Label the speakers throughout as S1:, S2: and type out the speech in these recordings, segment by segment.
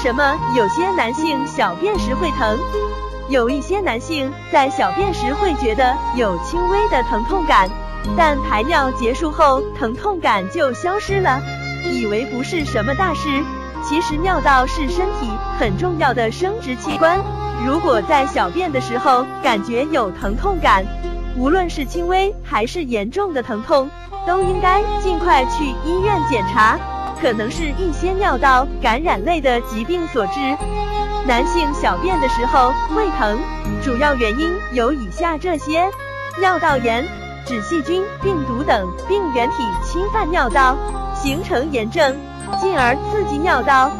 S1: 什么有些男性小便时会疼？有一些男性在小便时会觉得有轻微的疼痛感，但排尿结束后疼痛感就消失了，以为不是什么大事。其实尿道是身体很重要的生殖器官，如果在小便的时候感觉有疼痛感，无论是轻微还是严重的疼痛，都应该尽快去医院检查。可能是一些尿道感染类的疾病所致。男性小便的时候会疼，主要原因有以下这些：尿道炎，指细菌、病毒等病原体侵犯尿道，形成炎症，进而刺激尿道，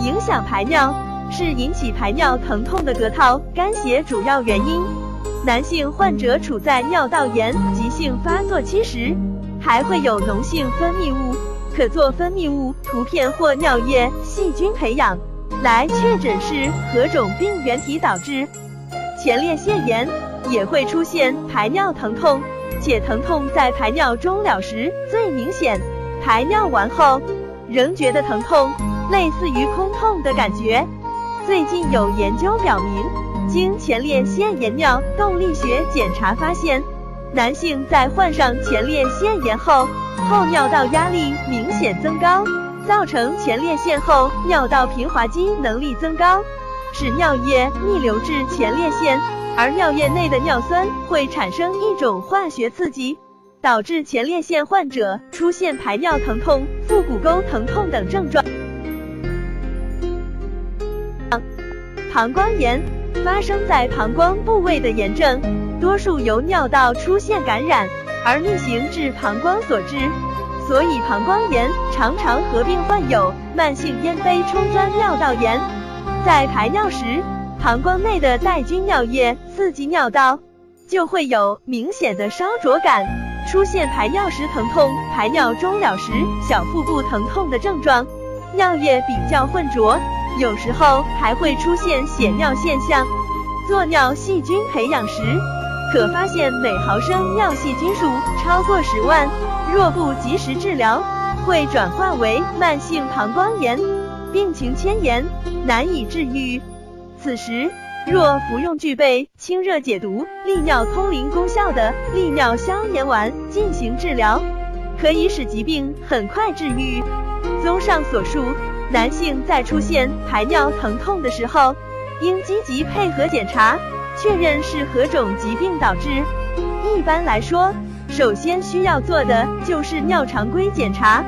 S1: 影响排尿，是引起排尿疼痛的隔套干血主要原因。男性患者处在尿道炎急性发作期时，还会有脓性分泌物。可做分泌物图片或尿液细菌培养，来确诊是何种病原体导致。前列腺炎也会出现排尿疼痛，且疼痛在排尿终了时最明显，排尿完后仍觉得疼痛，类似于空痛的感觉。最近有研究表明，经前列腺炎尿动力学检查发现，男性在患上前列腺炎后。后尿道压力明显增高，造成前列腺后尿道平滑肌能力增高，使尿液逆流至前列腺，而尿液内的尿酸会产生一种化学刺激，导致前列腺患者出现排尿疼痛、腹股沟疼痛等症状。膀胱炎发生在膀胱部位的炎症，多数由尿道出现感染。而逆行至膀胱所致，所以膀胱炎常常合并患有慢性咽杯冲钻尿道炎。在排尿时，膀胱内的带菌尿液刺激尿道，就会有明显的烧灼感，出现排尿时疼痛、排尿终了时小腹部疼痛的症状。尿液比较浑浊，有时候还会出现血尿现象。做尿细菌培养时。可发现每毫升尿细菌数超过十万，若不及时治疗，会转化为慢性膀胱炎，病情迁延，难以治愈。此时若服用具备清热解毒、利尿通淋功效的利尿消炎丸进行治疗，可以使疾病很快治愈。综上所述，男性在出现排尿疼痛的时候，应积极配合检查。确认是何种疾病导致。一般来说，首先需要做的就是尿常规检查，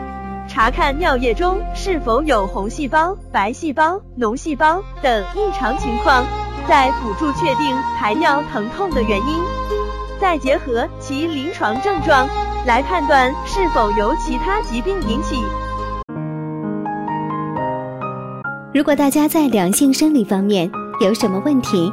S1: 查看尿液中是否有红细胞、白细胞、脓细胞等异常情况，再辅助确定排尿疼痛的原因，再结合其临床症状来判断是否由其他疾病引起。
S2: 如果大家在良性生理方面有什么问题，